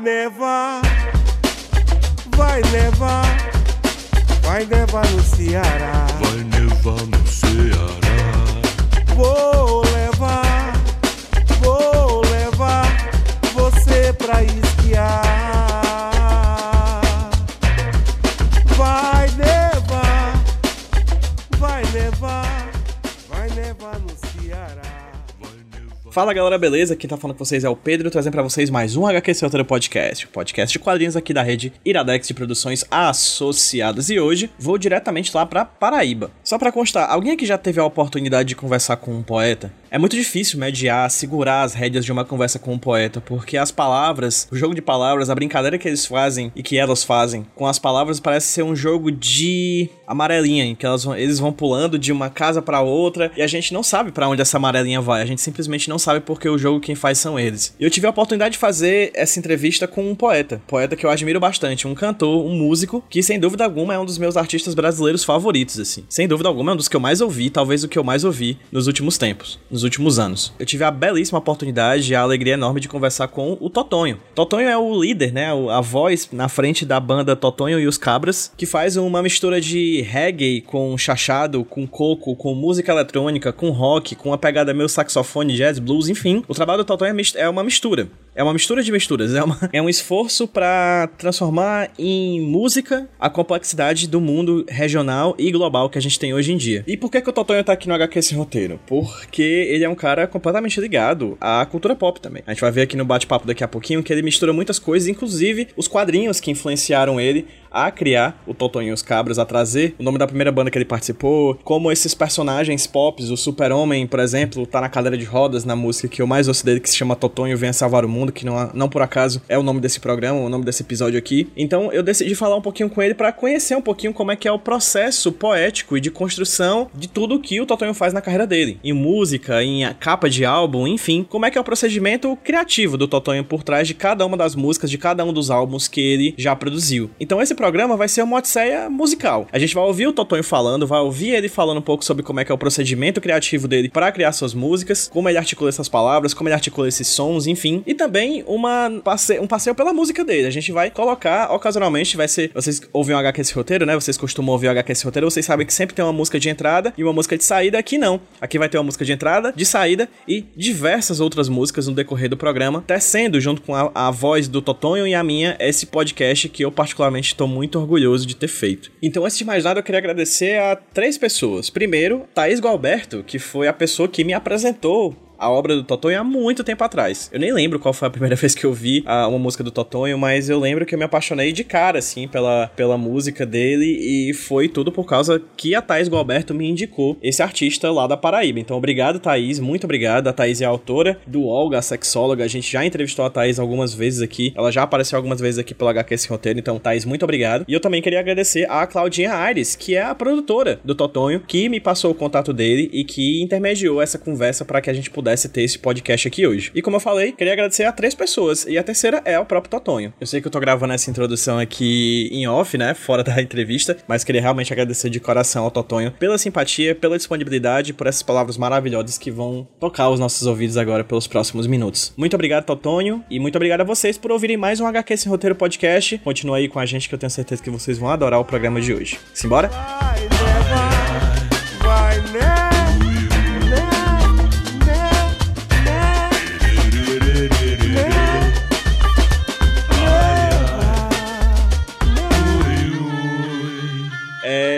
Nevar, vai nevar, vai nevar no Ceará. Vai nevar no Ceará. Fala galera, beleza? Quem tá falando com vocês é o Pedro, trazendo pra vocês mais um HQ Roteiro Podcast, o podcast de quadrinhos aqui da rede Iradex de Produções Associadas. E hoje vou diretamente lá pra Paraíba. Só pra constar, alguém aqui já teve a oportunidade de conversar com um poeta? É muito difícil mediar, segurar as rédeas de uma conversa com um poeta, porque as palavras, o jogo de palavras, a brincadeira que eles fazem e que elas fazem com as palavras parece ser um jogo de amarelinha, em que elas vão, eles vão pulando de uma casa para outra e a gente não sabe para onde essa amarelinha vai, a gente simplesmente não sabe porque o jogo quem faz são eles. Eu tive a oportunidade de fazer essa entrevista com um poeta, poeta que eu admiro bastante, um cantor, um músico, que sem dúvida alguma é um dos meus artistas brasileiros favoritos, assim. Sem dúvida alguma é um dos que eu mais ouvi, talvez o que eu mais ouvi nos últimos tempos nos últimos anos. Eu tive a belíssima oportunidade e a alegria enorme de conversar com o Totonho. Totonho é o líder, né? A voz na frente da banda Totonho e os Cabras, que faz uma mistura de reggae com chachado, com coco, com música eletrônica, com rock, com uma pegada meio saxofone, jazz, blues, enfim. O trabalho do Totonho é uma mistura. É uma mistura de misturas, é, uma, é um esforço para transformar em música a complexidade do mundo regional e global que a gente tem hoje em dia. E por que, que o Totonho tá aqui no HQ esse roteiro? Porque ele é um cara completamente ligado à cultura pop também. A gente vai ver aqui no bate-papo daqui a pouquinho que ele mistura muitas coisas, inclusive os quadrinhos que influenciaram ele a criar o Totonho e os Cabras, a trazer o nome da primeira banda que ele participou, como esses personagens pop, o Super-Homem, por exemplo, tá na cadeira de rodas na música que eu mais ouço dele, que se chama Totonho Venha Salvar o Mundo, que não, não por acaso é o nome desse programa, o nome desse episódio aqui. Então eu decidi falar um pouquinho com ele para conhecer um pouquinho como é que é o processo poético e de construção de tudo que o Totonho faz na carreira dele, em música, em capa de álbum, enfim, como é que é o procedimento criativo do Totonho por trás de cada uma das músicas, de cada um dos álbuns que ele já produziu. Então esse programa vai ser uma odisseia musical. A gente vai ouvir o Totonho falando, vai ouvir ele falando um pouco sobre como é que é o procedimento criativo dele para criar suas músicas, como ele articula essas palavras, como ele articula esses sons, enfim. E também uma passe um passeio pela música dele. A gente vai colocar, ocasionalmente, vai ser... Vocês ouvem o HQ esse roteiro, né? Vocês costumam ouvir o HQ esse roteiro, vocês sabem que sempre tem uma música de entrada e uma música de saída. Aqui não. Aqui vai ter uma música de entrada, de saída e diversas outras músicas no decorrer do programa, tecendo junto com a, a voz do Totonho e a minha esse podcast que eu particularmente estou muito orgulhoso de ter feito. Então, antes de mais nada, eu queria agradecer a três pessoas. Primeiro, Thaís Galberto, que foi a pessoa que me apresentou a obra do Totonho há muito tempo atrás. Eu nem lembro qual foi a primeira vez que eu vi a, uma música do Totonho, mas eu lembro que eu me apaixonei de cara, assim, pela, pela música dele e foi tudo por causa que a Thaís Galberto me indicou esse artista lá da Paraíba. Então, obrigado, Thaís, muito obrigado. A Thaís é a autora do Olga, a sexóloga. A gente já entrevistou a Thaís algumas vezes aqui. Ela já apareceu algumas vezes aqui pela HQ esse roteiro. Então, Thaís, muito obrigado. E eu também queria agradecer a Claudinha Aires, que é a produtora do Totonho, que me passou o contato dele e que intermediou essa conversa para que a gente pudesse ter esse podcast aqui hoje. E como eu falei, queria agradecer a três pessoas. E a terceira é o próprio Totonho. Eu sei que eu tô gravando essa introdução aqui em off, né? Fora da entrevista. Mas queria realmente agradecer de coração ao Totonho pela simpatia, pela disponibilidade, por essas palavras maravilhosas que vão tocar os nossos ouvidos agora pelos próximos minutos. Muito obrigado, Totonho. E muito obrigado a vocês por ouvirem mais um HQ Sem Roteiro Podcast. Continua aí com a gente que eu tenho certeza que vocês vão adorar o programa de hoje. Simbora?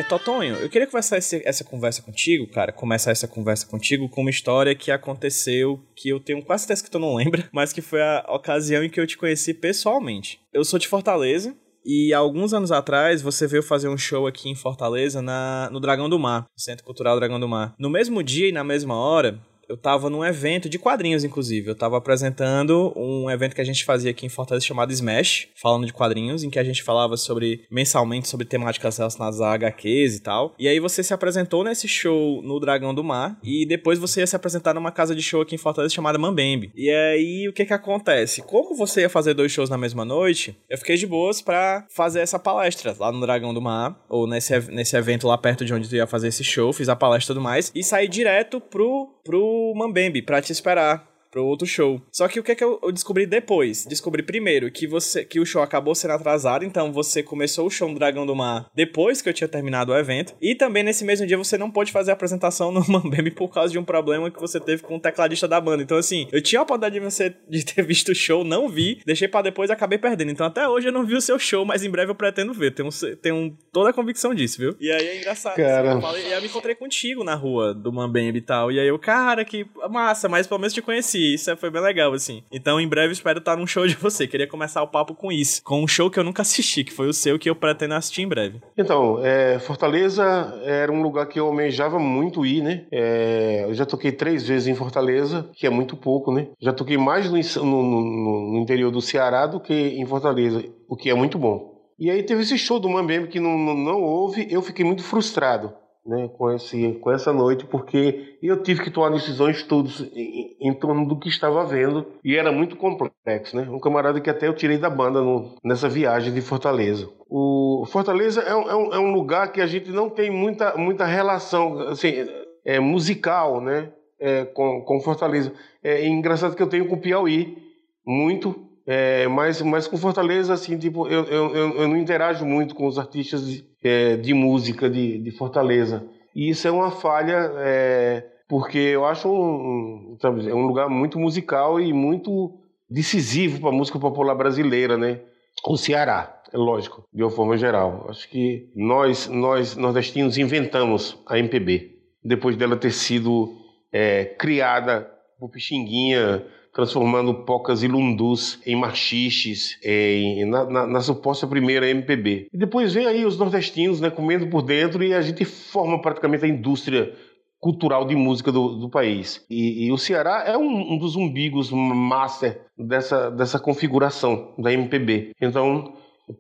É, Totonho, eu queria conversar esse, essa conversa contigo, cara, começar essa conversa contigo com uma história que aconteceu, que eu tenho quase certeza que tu não lembra, mas que foi a ocasião em que eu te conheci pessoalmente. Eu sou de Fortaleza, e alguns anos atrás, você veio fazer um show aqui em Fortaleza, na, no Dragão do Mar, Centro Cultural Dragão do Mar. No mesmo dia e na mesma hora, eu tava num evento de quadrinhos, inclusive. Eu tava apresentando um evento que a gente fazia aqui em Fortaleza chamado Smash, falando de quadrinhos, em que a gente falava sobre, mensalmente, sobre temáticas relacionadas a HQs e tal. E aí você se apresentou nesse show no Dragão do Mar, e depois você ia se apresentar numa casa de show aqui em Fortaleza chamada Mambembe. E aí, o que que acontece? Como você ia fazer dois shows na mesma noite, eu fiquei de boas pra fazer essa palestra lá no Dragão do Mar, ou nesse, nesse evento lá perto de onde tu ia fazer esse show, fiz a palestra e tudo mais, e saí direto pro, pro Mambembe pra te esperar. Pro outro show. Só que o que é que eu, eu descobri depois? Descobri primeiro que você que o show acabou sendo atrasado, então você começou o show no Dragão do Mar depois que eu tinha terminado o evento. E também nesse mesmo dia você não pôde fazer a apresentação no Mambembe por causa de um problema que você teve com o tecladista da banda. Então assim, eu tinha a oportunidade de você de ter visto o show, não vi, deixei para depois e acabei perdendo. Então até hoje eu não vi o seu show, mas em breve eu pretendo ver. Tenho, tenho toda a convicção disso, viu? E aí é engraçado. Cara. Eu falei- e aí eu me encontrei contigo na rua do Mambembe e tal. E aí eu, cara, que massa, mas pelo menos te conheci. Isso foi bem legal, assim. Então em breve espero estar num show de você. Queria começar o papo com isso. Com um show que eu nunca assisti, que foi o seu, que eu pretendo assistir em breve. Então, é, Fortaleza era um lugar que eu almejava muito ir, né? É, eu já toquei três vezes em Fortaleza, que é muito pouco, né? Já toquei mais no, no- no- no interior do Ceará do que em Fortaleza, o que é muito bom. E aí teve esse show do Mambembe que não, não, não houve, eu fiquei muito frustrado. Né, com, esse, com essa noite, porque eu tive que tomar decisões todas em, em torno do que estava vendo e era muito complexo. Né? Um camarada que até eu tirei da banda no- nessa viagem de Fortaleza. O Fortaleza é um, é um- é um lugar que a gente não tem muita, muita relação assim, é, musical né, é, com, com Fortaleza. É engraçado que eu tenho com o Piauí muito, é, mas, mas com Fortaleza, assim, tipo, eu, eu, eu, não interajo muito com os artistas de, é, de música de, de Fortaleza. E isso é uma falha, é, porque eu acho um, um, sabe, é um lugar muito musical e muito decisivo para a música popular brasileira, né? O Ceará, é lógico, de uma forma geral. Acho que nós, nós nordestinos, inventamos a MPB, depois dela ter sido é, criada por Pixinguinha, transformando pocas e lundus em machiches, em, na, na, na suposta primeira MPB. E depois vem aí os nordestinos, né, comendo por dentro e a gente forma praticamente a indústria cultural de música do, do país. E, e o Ceará é um, um dos umbigos master dessa, dessa configuração da MPB. Então,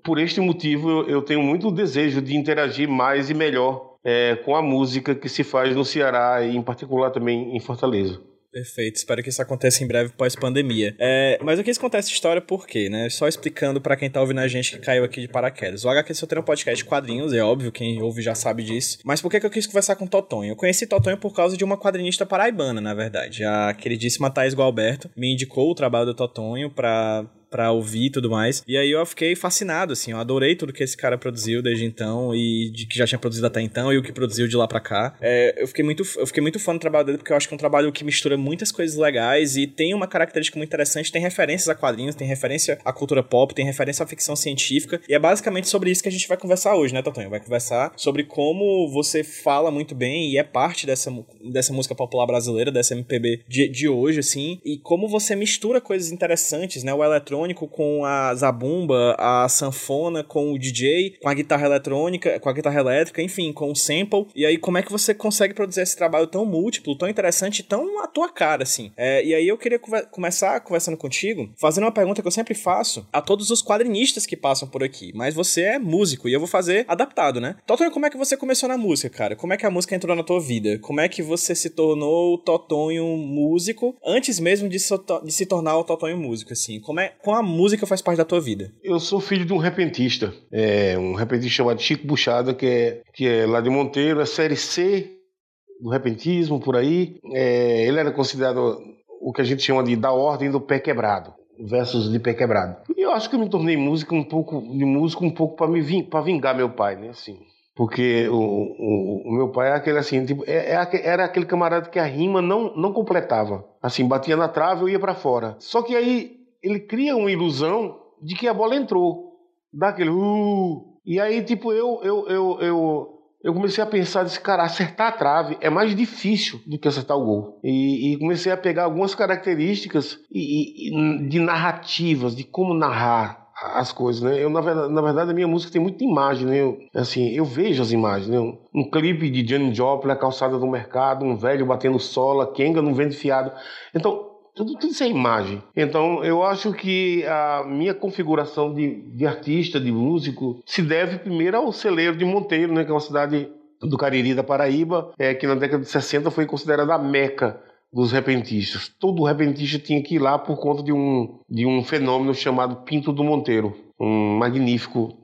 por este motivo, eu, eu tenho muito desejo de interagir mais e melhor é, com a música que se faz no Ceará e, em particular, também em Fortaleza. Perfeito, espero que isso aconteça em breve pós-pandemia. É, mas eu quis contar essa história por quê, né? Só explicando pra quem tá ouvindo a gente que caiu aqui de paraquedas. O HQ só tem um podcast de quadrinhos, é óbvio, quem ouve já sabe disso. Mas por que, que eu quis conversar com o Totonho? Eu conheci Totonho por causa de uma quadrinista paraibana, na verdade. A queridíssima Thais Gualberto me indicou o trabalho do Totonho pra pra ouvir e tudo mais. E aí eu fiquei fascinado, assim, eu adorei tudo que esse cara produziu desde então e de que já tinha produzido até então e o que produziu de lá pra cá. É, eu, fiquei muito, eu fiquei muito fã do trabalho dele porque eu acho que é um trabalho que mistura muitas coisas legais e tem uma característica muito interessante, tem referências a quadrinhos, tem referência à cultura pop, tem referência à ficção científica e é basicamente sobre isso que a gente vai conversar hoje, né, Totonho? Vai conversar sobre como você fala muito bem e é parte dessa, dessa música popular brasileira, dessa MPB de, de hoje, assim, e como você mistura coisas interessantes, né, o eletrônico com a zabumba, a sanfona, com o DJ, com a guitarra eletrônica, com a guitarra elétrica, enfim, com o sample. E aí, como é que você consegue produzir esse trabalho tão múltiplo, tão interessante, tão à tua cara, assim? É, e aí eu queria começar conversando contigo, fazendo uma pergunta que eu sempre faço a todos os quadrinistas que passam por aqui. Mas você é músico e eu vou fazer adaptado, né? Totonho, como é que você começou na música, cara? Como é que a música entrou na tua vida? Como é que você se tornou Totonho músico antes mesmo de se, de se tornar o Totonho músico, assim? Como é, com a música faz parte da tua vida? Eu sou filho de um repentista, é, um repentista chamado Chico Buchada, que é, que é lá de Monteiro, é série C do repentismo, por aí. É, ele era considerado o que a gente chama de da ordem do pé quebrado, versos de pé quebrado. E eu acho que eu me tornei músico um pouco de músico um pouco para me ving, para vingar meu pai, né, assim. Porque o, o, o, meu pai era aquele assim, tipo, é, é, era aquele camarada que a rima não, não completava. Assim, batia na trave, eu ia para fora. Só que aí ele cria uma ilusão de que a bola entrou. Dá aquele uh, e aí tipo eu eu, eu, eu, eu comecei a pensar desse cara acertar a trave é mais difícil do que acertar o gol. E, e comecei a pegar algumas características e, e, de narrativas, de como narrar as coisas, né? Eu na verdade, na verdade a minha música tem muita imagem, né? Eu, assim, eu vejo as imagens, né? Um, um clipe de Johnny Joplin, a calçada do mercado, um velho batendo sola, Kenga não vende fiado. Então tudo, isso é imagem. Então, eu acho que a minha configuração de, de artista, de músico, se deve primeiro ao celeiro de Monteiro, né, que é uma cidade do Cariri da Paraíba, é, que na década de 60 foi considerada a meca dos repentistas. Todo repentista tinha que ir lá por conta de um, de um fenômeno chamado Pinto do Monteiro, um magnífico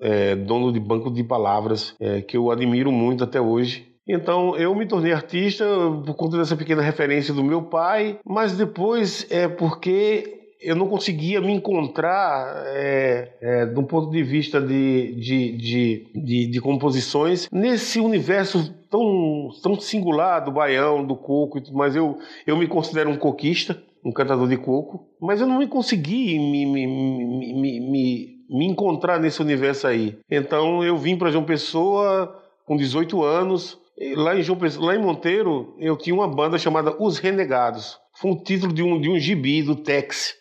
é, dono de banco de palavras é, que eu admiro muito até hoje Então eu me tornei artista por conta dessa pequena referência do meu pai, mas depois é porque eu não conseguia me encontrar é, é, do ponto de vista de, de, de, de, de composições nesse universo tão, tão singular do baião, do coco, mas eu, eu me considero um coquista, um cantador de coco, mas eu não consegui me, me, me, me, me encontrar nesse universo aí. Então eu vim para João Pessoa com 18 anos, lá em, João lá em Monteiro eu tinha uma banda chamada Os Renegados. Foi um título de um, de um gibi do Tex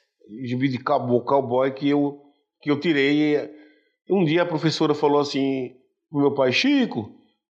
gibi de cowboy, cowboy que eu, que eu tirei. Um dia a professora falou assim pro meu pai, Chico,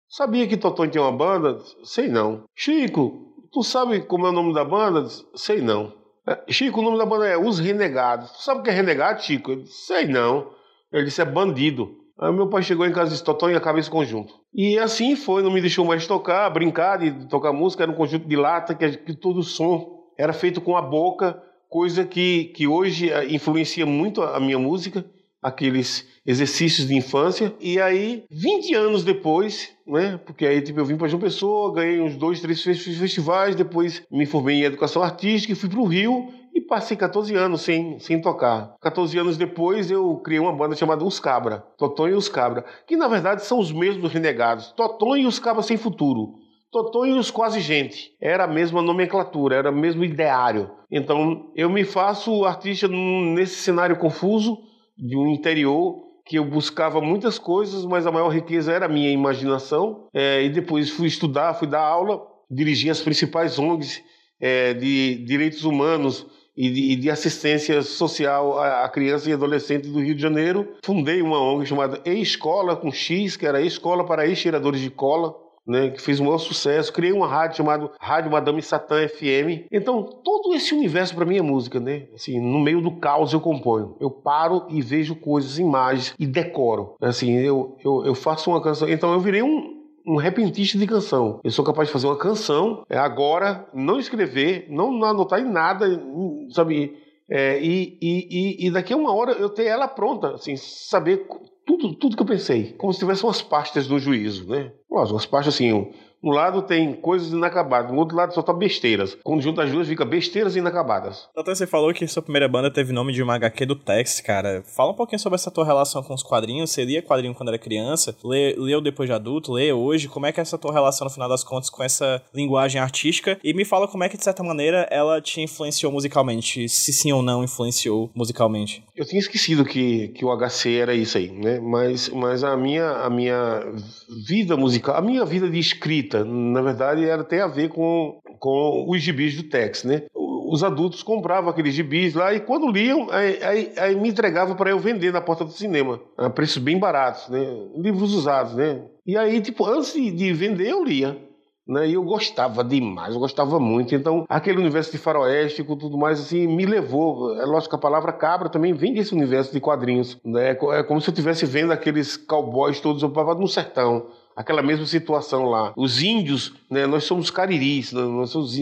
sabia que Totonho tem uma banda? Sei não. Chico, tu sabe como é o nome da banda? Sei não. É, Chico, o nome da banda é Os Renegados. Tu sabe o que é renegado, Chico? Sei não. Ele disse, é bandido. Aí meu pai chegou em casa e disse, Totonho, a cabeça conjunto. E assim foi, não me deixou mais tocar, brincar de tocar música, era um conjunto de lata que, que todo som era feito com a boca coisa que, que hoje eh, influencia muito a minha música, aqueles exercícios de infância. E aí, 20 anos depois, né? Porque aí tipo, eu vim para João Pessoa, ganhei uns dois, três festivais, depois me formei em educação artística e fui para o Rio e passei 14 anos sem, sem tocar. 14 anos depois eu criei uma banda chamada Os Cabra, Totonho e Os Cabra, que na verdade são os mesmos renegados, Totonho e Os Cabra Sem Futuro. Totonho e os Quase Gente. Era a mesma nomenclatura, era o mesmo ideário. Então eu me faço artista nesse cenário confuso de um interior que eu buscava muitas coisas, mas a maior riqueza era a minha imaginação. É, e depois fui estudar, fui dar aula, dirigi as principais ONGs é, de direitos humanos e de, de, assistência social à criança e adolescente do Rio de Janeiro. Fundei uma ONG chamada E-Escola, com X, que era Escola para Ex-Tiradores de Cola né, que fez um maior sucesso. Criei uma rádio chamada Rádio Madame Satã FM. Então, todo esse universo para mim é música, né? Assim, no meio do caos eu componho. Eu paro e vejo coisas, imagens e decoro. Assim, eu, eu, eu faço uma canção. Então, eu virei um, um repentista de canção. Eu sou capaz de fazer uma canção é, agora, não escrever, não anotar em nada, sabe? É, e, e, e, daqui a uma hora eu ter ela pronta, assim, saber tudo, tudo que eu pensei, como se tivesse umas pastas do juízo, né? Umas pastas assim, um lado tem coisas inacabadas, no outro lado só tá besteiras. Quando junta as duas, fica besteiras inacabadas. Então você falou que sua primeira banda teve nome de uma HQ do Tex, cara. Fala um pouquinho sobre essa tua relação com os quadrinhos. Você lia quadrinho quando era criança? Lê, leu depois de adulto? Lê hoje? Como é que é essa tua relação, no final das contas, com essa linguagem artística? E me fala como é que, de certa maneira, ela te influenciou musicalmente. Se sim ou não influenciou musicalmente. Eu tinha esquecido que, que o HC era isso aí, né? Mas, mas a, minha, a minha vida musical, a minha vida de escrita, na verdade, era, tem a ver com, com os gibis do Tex, né? Os adultos compravam aqueles gibis lá e quando liam, aí, aí, aí me entregavam para eu vender na porta do cinema, a preços bem baratos, né? Livros usados, né? E aí, tipo, antes de vender, eu lia. Né? E eu gostava demais, eu gostava muito. Então, aquele universo de faroeste com tudo mais, assim, me levou. É lógico que a palavra cabra também vem desse universo de quadrinhos. Né? É como se eu estivesse vendo aqueles cowboys todos no sertão aquela mesma situação lá. Os índios, né, nós somos cariris, né, nós somos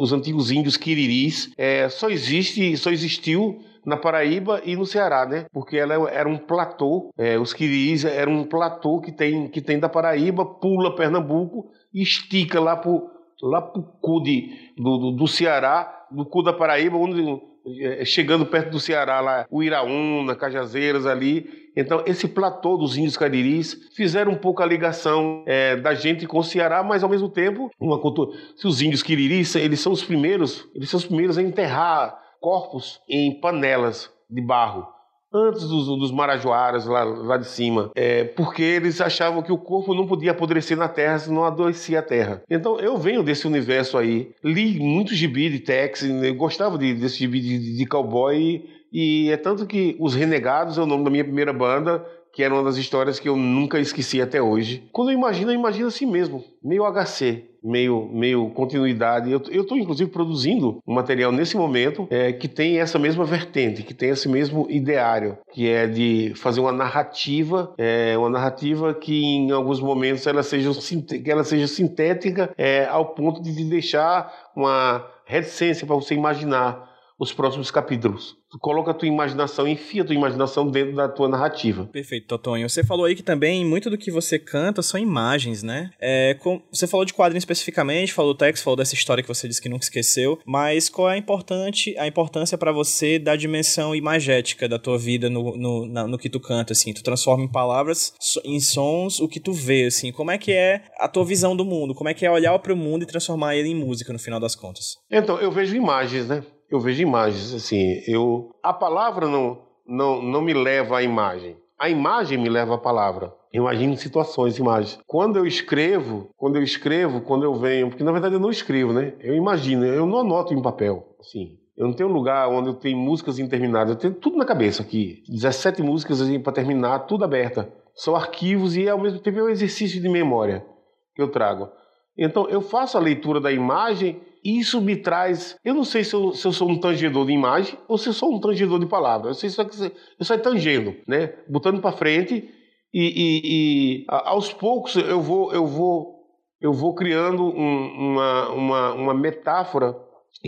os antigos índios quiriris, é, só existe, só existiu na Paraíba e no Ceará, né? Porque ela era um platô, é, os quiriris eram um platô que tem, que tem da Paraíba, pula Pernambuco e estica lá pro, lá pro cu de, do, do, do Ceará, do cu da Paraíba, onde chegando perto do Ceará, lá, o Iraúna, Cajazeiras ali. Então, esse platô dos índios cariris fizeram um pouco a ligação é, da gente com o Ceará, mas ao mesmo tempo, uma cultura. Se os índios quiriris, eles são os primeiros, eles são os primeiros a enterrar corpos em panelas de barro antes dos, dos marajoaras lá, lá de cima, é, porque eles achavam que o corpo não podia apodrecer na terra se não adoecia a terra. Então eu venho desse universo aí, li muito gibi de Tex, gostava de, desse gibi de, de cowboy, e é tanto que Os Renegados é o nome da minha primeira banda, que era uma das histórias que eu nunca esqueci até hoje. Quando eu imagino, eu imagino assim mesmo, meio HC, meio, meio continuidade. Eu estou, inclusive, produzindo um material nesse momento é, que tem essa mesma vertente, que tem esse mesmo ideário, que é de fazer uma narrativa, é, uma narrativa que em alguns momentos ela seja, que ela seja sintética é, ao ponto de deixar uma reticência para você imaginar os próximos capítulos. Tu coloca a tua imaginação, enfia a tua imaginação dentro da tua narrativa. Perfeito, Totonho. Você falou aí que também muito do que você canta são imagens, né? É, com, você falou de quadrinho especificamente, falou do Tex, falou dessa história que você disse que nunca esqueceu, mas qual é a, importante, a importância para você da dimensão imagética da tua vida no, no, na, no que tu canta, assim? Tu transforma em palavras, em sons, o que tu vê, assim. Como é que é a tua visão do mundo? Como é que é olhar para o mundo e transformar ele em música, no final das contas? Então, eu vejo imagens, né? Eu vejo imagens, assim, eu a palavra não não não me leva à imagem. A imagem me leva à palavra. Imagino situações, imagens. Quando eu escrevo, quando eu escrevo, quando eu venho, porque na verdade eu não escrevo, né? Eu imagino, eu não anoto em papel, assim. Eu não tenho lugar onde eu tenho músicas interminadas, eu tenho tudo na cabeça aqui. 17 músicas assim, para terminar, tudo aberta. São arquivos e ao mesmo tempo é um exercício de memória que eu trago. Então eu faço a leitura da imagem isso me traz. Eu não sei se eu, se eu, sou um tangedor de imagem ou se eu sou um tangedor de palavra. Eu sei só que eu saio tangendo, né? Botando para frente e, e, e, aos poucos eu vou eu vou eu vou criando um, uma, uma, uma metáfora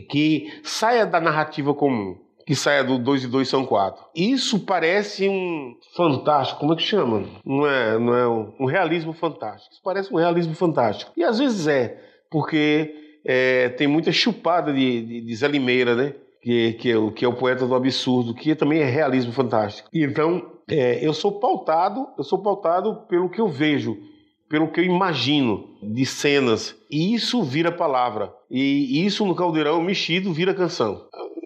que saia da narrativa comum, que saia do 2 e 2 são 4. Isso parece um fantástico, como é que chama? Não é, não é um, um realismo fantástico. Isso parece um realismo fantástico. E às vezes é, porque é, tem muita chupada de, de, de Zé Limeira, né? Que, que, é que é o poeta do absurdo, que também é realismo fantástico. Então, é, eu sou pautado, eu sou pautado pelo que eu vejo, pelo que eu imagino de cenas, e isso vira palavra. E isso no caldeirão mexido vira canção.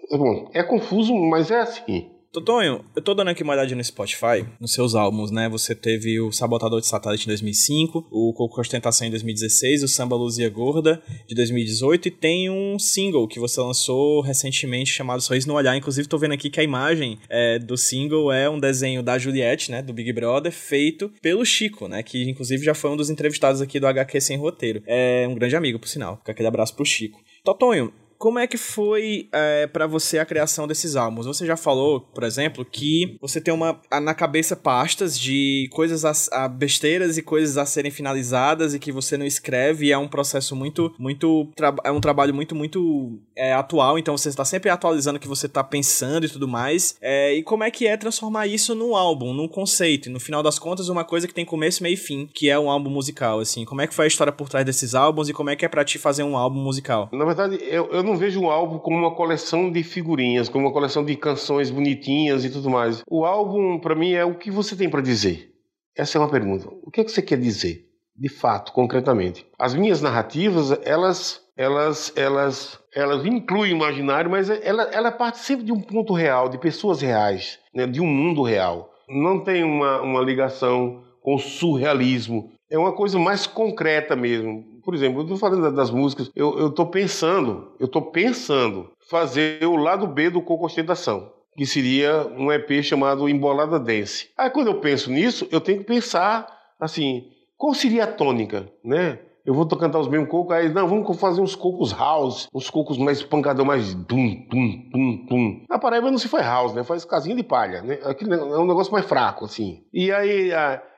Bom, é confuso, mas é assim. Totonho, eu tô dando aqui uma olhadinha no Spotify, nos seus álbuns, né? Você teve o Sabotador de Satélite em 2005, o Coco Ostentação em 2016, o Samba Luzia Gorda de 2018 e tem um single que você lançou recentemente chamado Sorriso no Olhar. Inclusive, tô vendo aqui que a imagem é, do single é um desenho da Juliette, né? Do Big Brother, feito pelo Chico, né? Que inclusive já foi um dos entrevistados aqui do HQ Sem Roteiro. É um grande amigo, por sinal. Fica aquele abraço pro Chico. Totonho, como é que foi é, para você a criação desses álbuns? Você já falou, por exemplo, que você tem uma na cabeça pastas de coisas a, a besteiras e coisas a serem finalizadas e que você não escreve. E é um processo muito, muito é um trabalho muito, muito é, atual. Então você está sempre atualizando o que você está pensando e tudo mais. É, e como é que é transformar isso num álbum, num conceito? E no final das contas, uma coisa que tem começo, meio e fim, que é um álbum musical. Assim, como é que foi a história por trás desses álbuns e como é que é para ti fazer um álbum musical? Na verdade, eu, eu não não vejo um álbum como uma coleção de figurinhas, como uma coleção de canções bonitinhas e tudo mais. O álbum, para mim, é o que você tem para dizer. Essa é uma pergunta. O que é que você quer dizer, de fato, concretamente? As minhas narrativas, elas, elas, elas, elas incluem o imaginário, mas ela, ela parte sempre de um ponto real, de pessoas reais, né, de um mundo real. Não tem uma, uma ligação com o surrealismo. É uma coisa mais concreta mesmo por exemplo, eu estou falando das músicas, eu estou pensando, eu estou pensando fazer o lado B do Coco Ostentação, que seria um EP chamado Embolada Dance. Aí quando eu penso nisso, eu tenho que pensar assim, qual seria a tônica, né? Eu vou cantar os mesmos cocos, aí, não, vamos fazer uns cocos house, uns cocos mais pancadão, mais tum, tum, tum, tum. A Paraíba não se faz house, né? Faz casinha de palha, né? Aquilo é um negócio mais fraco, assim. E aí,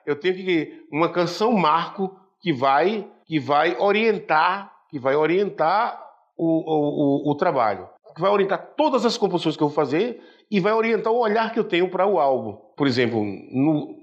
eu tenho que. Uma canção marco que vai que vai orientar, que vai orientar o, o, o, trabalho, que vai orientar todas as composições que eu vou fazer e vai orientar o olhar que eu tenho para o álbum. Por exemplo, no,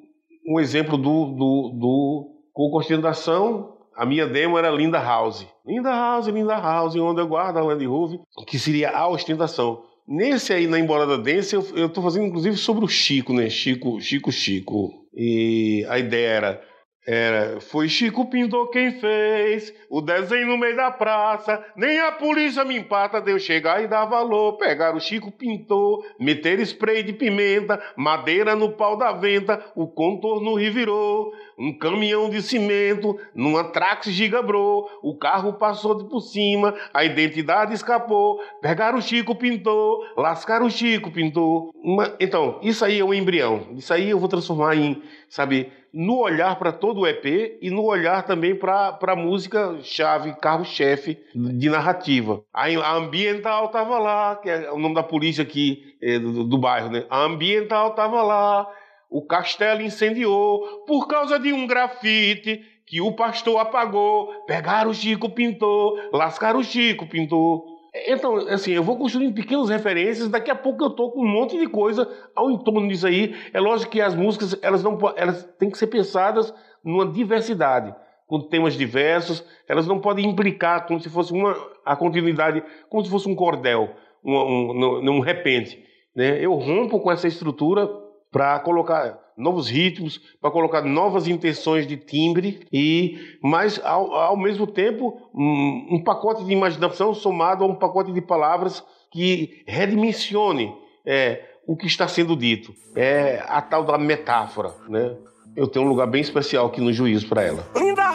um exemplo do, do, do ostentação, a minha demo era Linda House. Linda House, Linda House, onde eu guardo a Land Rover, que seria a ostentação. Nesse aí, na Embolada Dance, eu, eu fazendo inclusive sobre o Chico, né? Chico, Chico, Chico. E a ideia era era, foi Chico Pintor quem fez o desenho no meio da praça. Nem a polícia me empata, deu chegar e dar valor. Pegaram o Chico Pintor, meter spray de pimenta, madeira no pau da venta, o contorno revirou. Um caminhão de cimento, numa Trax Gigabro, o carro passou de por cima, a identidade escapou. Pegaram o Chico Pintor, lascaram o Chico Pintor. Uma... Então, isso aí é um embrião. Isso aí eu vou transformar em, sabe, no olhar para todo o EP e no olhar também para a música chave, carro-chefe de narrativa. A, a Ambiental estava lá, que é o nome da polícia aqui é, do, do, bairro, né? A Ambiental estava lá, o castelo incendiou por causa de um grafite que o pastor apagou. Pegaram o Chico Pintor, lascaram o Chico Pintor. Então, assim, eu vou construindo pequenas referências, daqui a pouco eu tô com um monte de coisa ao entorno disso aí. É lógico que as músicas, elas não elas têm que ser pensadas numa diversidade, com temas diversos, elas não podem implicar como se fosse uma a continuidade, como se fosse um cordel, um, um, num repente, né? Eu rompo com essa estrutura para colocar novos ritmos, para colocar novas intenções de timbre e, mas ao, ao mesmo tempo um, um pacote de imaginação somado a um pacote de palavras que redimensione é, o que está sendo dito. É a tal da metáfora, né? Eu tenho um lugar bem especial aqui no juízo para ela. Linda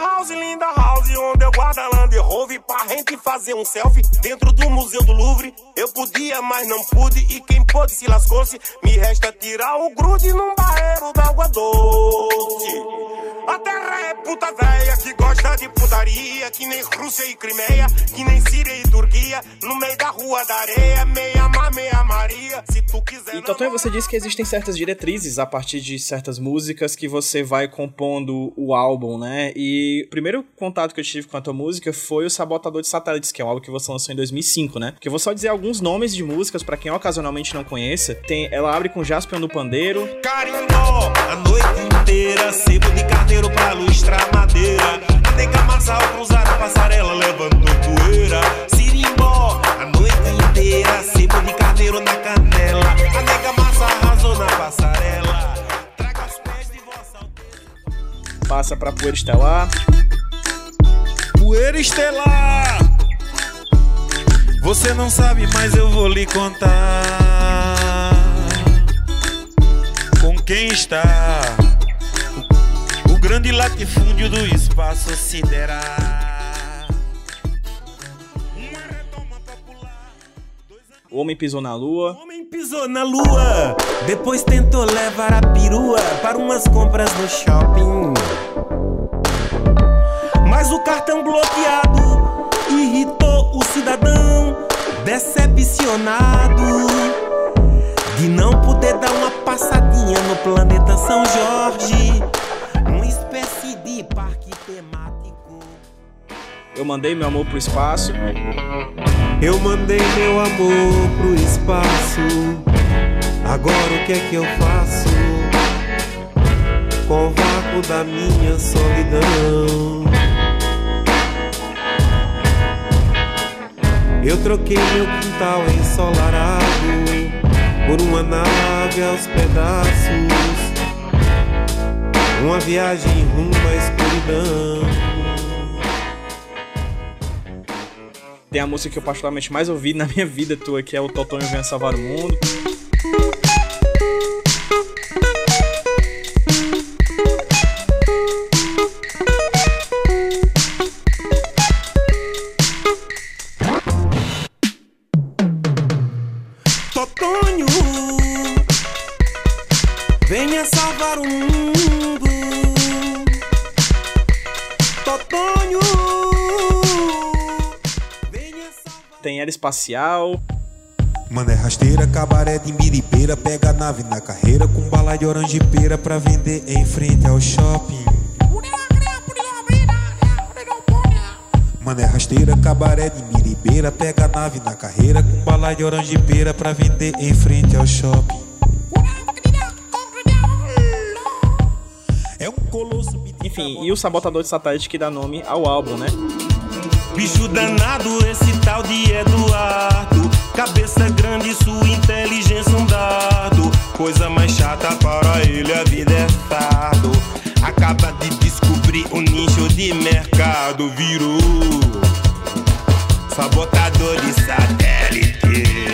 eu guardo a Land Rover pra gente fazer um selfie dentro do Museu do Louvre. Eu podia, mas não pude, e quem pôde se lascou-se. Me resta tirar o grude num barreiro d'água doce. A terra é puta véia que gosta de putaria, que nem Rússia e Crimeia, que nem Síria e Turquia, no meio da rua da areia, meia mar, meia Maria. Se tu quiser. E Totonho, você disse que existem certas diretrizes a partir de certas músicas que você vai compondo o álbum, né? E o primeiro contato que eu tive com a tua música foi o Sabotador de Satélites, que é um álbum que você lançou em 2005, né? Que eu vou só dizer alguns nomes de músicas pra quem ocasionalmente não conheça. Tem, ela abre com Jaspion do Pandeiro, Carimbó, a noite inteira, sebo de carneiro pra lustrar madeira. A nega massa ao cruzar passarela levando poeira. Sirimbó, a noite inteira, sebo de carneiro na canela. A nega massa arrasou na passarela. Traga os pés de vossa alteza. passa pra Poeira Estelar, Poeira estelar. Você não sabe, mas eu vou lhe contar. Com quem está grande latifúndio do espaço sideral. O Homem Pisou na Lua, O homem pisou na lua, depois tentou levar a perua para umas compras no shopping. Mas o cartão bloqueado irritou o cidadão decepcionado de não poder dar uma passadinha no planeta São Jorge, Eu Mandei Meu Amor pro Espaço, Eu mandei meu amor pro espaço. Agora o que é que eu faço? Com o vácuo da minha solidão. Eu troquei meu quintal ensolarado por uma nave aos pedaços. Uma viagem rumo à escuridão. Tem a música que eu particularmente mais ouvi na minha vida tua, que é o Totonho Venha Salvar o Mundo. Espacial, Mano é rasteira, cabaré de miripeira Pega a nave na carreira com bala de orangepeira Pra vender em frente ao shopping. Mano é rasteira, cabaré de miribeira Pega a nave na carreira com bala de orangepeira Pra vender em frente ao shopping. É um colosso enfim, e o Sabotador de Satélite que dá nome ao álbum, né? Bicho danado, esse tal de Eduardo. Cabeça grande, sua inteligência um dardo. Coisa mais chata para ele, a vida é fardo. Acaba de descobrir o nicho de mercado. Virou sabotador de satélite.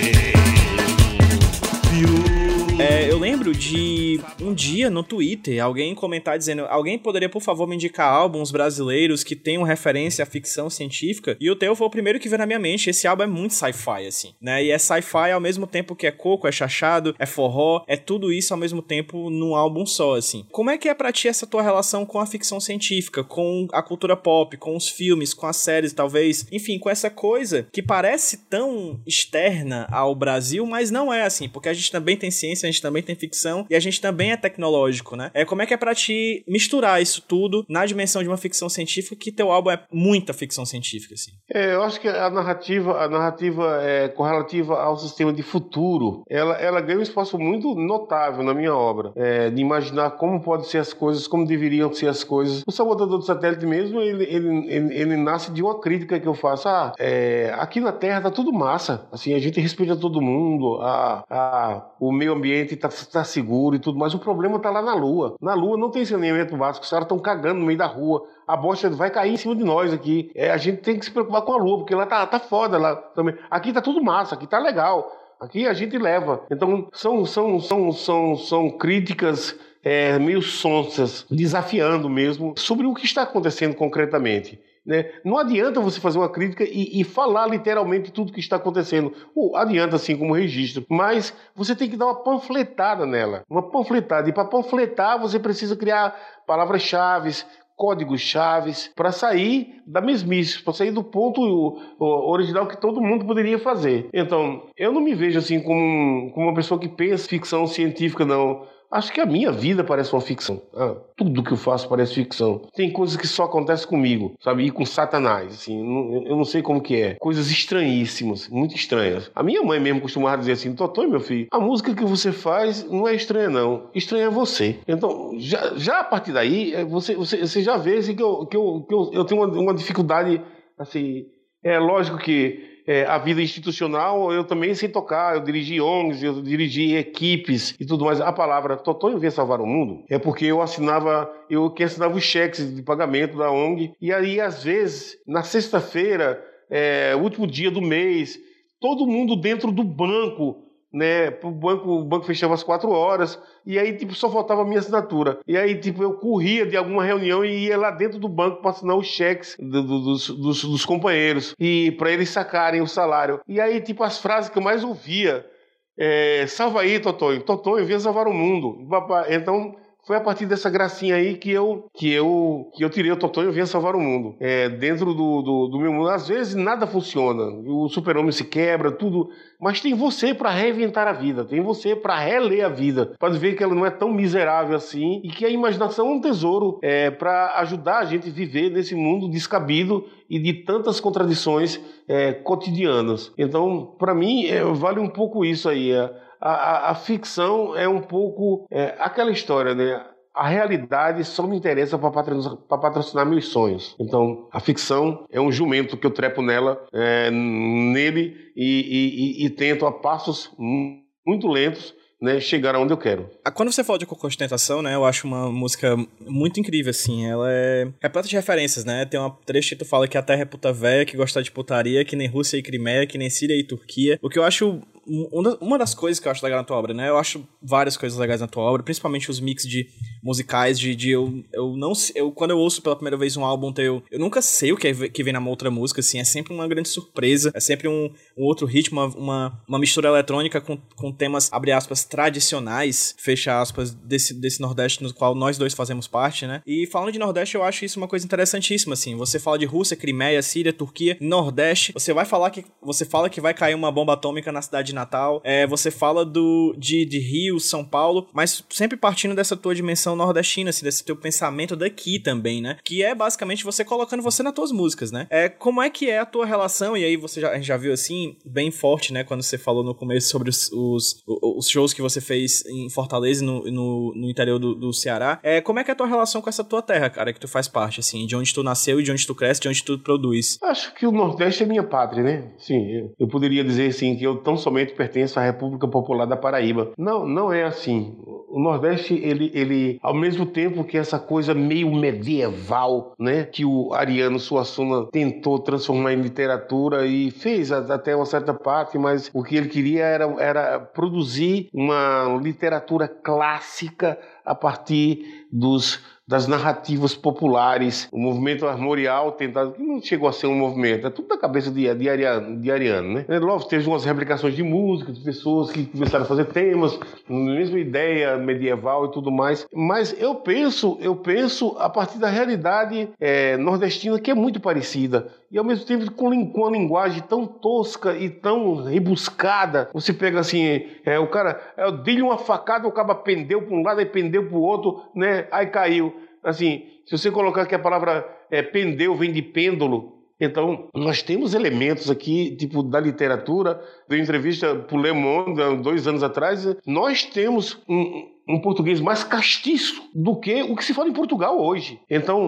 Virou. É, eu lembro de um dia no Twitter alguém comentar dizendo: alguém poderia, por favor, me indicar álbuns brasileiros que tenham referência à ficção científica? E o teu foi o primeiro que veio na minha mente. Esse álbum é muito sci-fi, assim, né? E é sci-fi ao mesmo tempo que é coco, é chachado, é forró, é tudo isso ao mesmo tempo num álbum só, assim. Como é que é pra ti essa tua relação com a ficção científica, com a cultura pop, com os filmes, com as séries, talvez? Enfim, com essa coisa que parece tão externa ao Brasil, mas não é assim, porque a gente também tem ciência, a gente também tem ficção e a gente também é tecnológico, né? É, como é que é pra ti misturar isso tudo na dimensão de uma ficção científica, que teu álbum é muita ficção científica, assim? É, eu acho que a narrativa, a narrativa é, correlativa ao sistema de futuro, ela, ela ganha um espaço muito notável na minha obra, é, de imaginar como podem ser as coisas, como deveriam ser as coisas. O sabotador do satélite mesmo, ele, ele, ele, ele nasce de uma crítica que eu faço. Ah, é, aqui na Terra tá tudo massa, assim, a gente respeita todo mundo, a, a, o meio ambiente tá, tá seguro e tudo, mas o problema tá lá na Lua. Na Lua não tem saneamento básico, os caras estão cagando no meio da rua, a bosta vai cair em cima de nós aqui. É, a gente tem que se preocupar com a Lua, porque lá tá, tá foda lá também. Aqui tá tudo massa, aqui tá legal. Aqui a gente leva. Então são, são, são, são, são críticas é, meio sonsas, desafiando mesmo sobre o que está acontecendo concretamente. Né? Não adianta você fazer uma crítica e, e falar literalmente tudo que está acontecendo. Uh, adianta assim como registro, mas você tem que dar uma panfletada nela, uma panfletada. E para panfletar você precisa criar palavras-chave, códigos chaves para sair da mesmice, para sair do ponto original que todo mundo poderia fazer. Então, eu não me vejo assim como, como uma pessoa que pensa ficção científica, não. Acho que a minha vida parece uma ficção. Ah, tudo que eu faço parece ficção. Tem coisas que só acontecem comigo, sabe? E com Satanás, assim. Eu não sei como que é. Coisas estranhíssimas, muito estranhas. A minha mãe mesmo costumava dizer assim, Totô, meu filho, a música que você faz não é estranha, não. Estranha é você. Então, já, já a partir daí, é, você, você, você já vê assim, que, eu, que, eu, que eu, eu tenho uma, uma dificuldade, assim... É lógico que é, a vida institucional, eu também sei tocar, eu dirigi ONGs, eu dirigi equipes e tudo mais. A palavra Totonho vem salvar o mundo é porque eu assinava, eu que assinava os cheques de pagamento da ONG, e aí, às vezes, na sexta-feira, é, último dia do mês, todo mundo dentro do banco né? O banco, o banco fechava às quatro horas, e aí, tipo, só faltava a minha assinatura. E aí, tipo, eu corria de alguma reunião e ia lá dentro do banco para assinar os cheques do, do, dos, dos, dos companheiros, e para eles sacarem o salário. E aí, tipo, as frases que eu mais ouvia é, salva aí, Totonho. Totonho, venha salvar o mundo. Então, foi a partir dessa gracinha aí que eu que eu que eu tirei o Totonho e vinha salvar o mundo. É, dentro do, do, do, meu mundo, às vezes nada funciona. O super-homem se quebra, tudo. Mas tem você para reinventar a vida, tem você para reler a vida, para ver que ela não é tão miserável assim e que a imaginação é um tesouro é, para ajudar a gente a viver nesse mundo descabido e de tantas contradições é, cotidianas. Então, para mim, é, vale um pouco isso aí. É, a, a, ficção é um pouco é, aquela história, né? A realidade só me interessa para patrocinar, patrocinar, meus sonhos. Então, a ficção é um jumento que eu trepo nela, é, nele e, e, e, tento a passos muito lentos né, chegar aonde eu quero. Ah, quando você fala de Cocostentação, né, eu acho uma música muito incrível, assim, ela é repleta de referências, né, tem uma trecho que tu fala que a terra é puta velha, que gosta de putaria, que nem Rússia e Crimeia, que nem Síria e Turquia, o que eu acho uma das coisas que eu acho legal na tua obra, né? Eu acho várias coisas legais na tua obra, principalmente os mix de musicais, de, de eu, eu não eu Quando eu ouço pela primeira vez um álbum teu, eu nunca sei o que, é, que vem na outra música, assim, é sempre uma grande surpresa, é sempre um, um outro ritmo, uma, uma, mistura eletrônica com, com temas, abre aspas, tradicionais, fecha aspas, desse, desse Nordeste no qual nós dois fazemos parte, né? E falando de Nordeste, eu acho isso uma coisa interessantíssima, assim. Você fala de Rússia, Crimeia, Síria, Turquia, Nordeste, você vai falar que. Você fala que vai cair uma bomba atômica na cidade de Natal, é, você fala do de, de Rio, São Paulo, mas sempre partindo dessa tua dimensão nordestina, assim, desse teu pensamento daqui também, né? Que é basicamente você colocando você nas tuas músicas, né? É, como é que é a tua relação, e aí você já, já viu assim, bem forte, né? Quando você falou no começo sobre os, os, os shows que você fez em Fortaleza no, no, no, interior do, do Ceará. É, como é que é a tua relação com essa tua terra, cara, que tu faz parte, assim, de onde tu nasceu e de onde tu cresce, de onde tu produz? Acho que o Nordeste é minha pátria, né? Sim, eu, eu poderia dizer, assim, que eu tão somente pertenço à República Popular da Paraíba. Não, não é assim. O Nordeste, ele, ele, ao mesmo tempo que essa coisa meio medieval, né, que o Ariano Suassuna tentou transformar em literatura e fez até uma certa parte, mas o que ele queria era, era produzir uma literatura clássica a partir dos das narrativas populares, o movimento armorial tentado, que não chegou a ser um movimento, é tudo da cabeça de, de, Ariano, de Ariano, né? Logo teve umas replicações de música, de pessoas que começaram a fazer temas, mesma ideia medieval e tudo mais, mas eu penso, eu penso a partir da realidade é, nordestina que é muito parecida e ao mesmo tempo com, uma linguagem tão tosca e tão rebuscada. Você pega assim, é, o cara, eu dei uma facada, o cara pendeu para um lado, e pendeu pendeu pro outro, né? Aí caiu. Assim, se você colocar que a palavra é, pendeu vem de pêndulo, então, nós temos elementos aqui, tipo, da literatura, deu entrevista para o Le Monde, dois anos atrás, nós temos um, um português mais castiço do que o que se fala em Portugal hoje. Então,